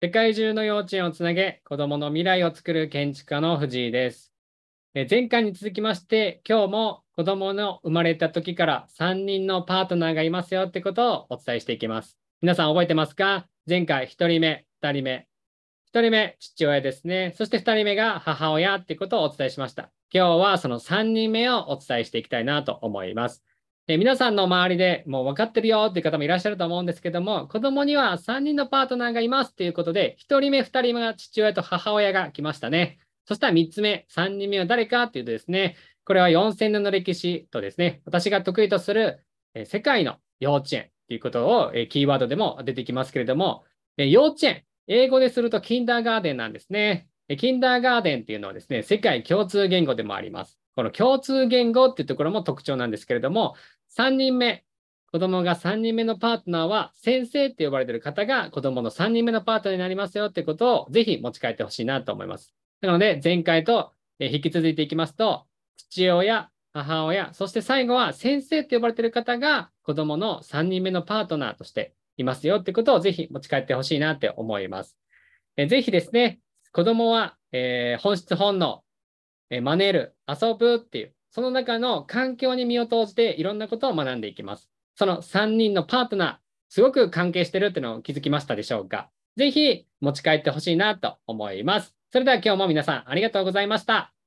世界中の幼稚園をつなげ、子供の未来を作る建築家の藤井です。前回に続きまして、今日も子供の生まれた時から3人のパートナーがいますよってことをお伝えしていきます。皆さん覚えてますか？前回1人目、2人目。1人目、父親ですね。そして2人目が母親ってことをお伝えしました。今日はその3人目をお伝えしていきたいなと思います。で皆さんの周りでもう分かってるよっていう方もいらっしゃると思うんですけども、子供には3人のパートナーがいますっていうことで、1人目、2人目が父親と母親が来ましたね。そしたら3つ目、3人目は誰かっていうとですね、これは4000年の歴史とですね、私が得意とする、世界の幼稚園っていうことを、キーワードでも出てきますけれども、幼稚園、英語でするとキンダーガーデンなんですね。キンダーガーデンっていうのはですね、世界共通言語でもあります。この共通言語っていうところも特徴なんですけれども、3人目、子供が3人目のパートナーは先生って呼ばれてる方が子供の3人目のパートナーになりますよってことをぜひ持ち帰ってほしいなと思います。なので前回と引き続いていきますと、父親、母親、そして最後は先生って呼ばれてる方が子供の3人目のパートナーとしていますよってことをぜひ持ち帰ってほしいなって思います。えぜひですね、子供は、えー、本質本能、え真似る、遊ぶっていうその中の環境に身を投じていろんなことを学んでいきます。その3人のパートナー、すごく関係してるっていうのを気づきましたでしょうかぜひ持ち帰ってほしいなと思います。それでは今日も皆さんありがとうございました。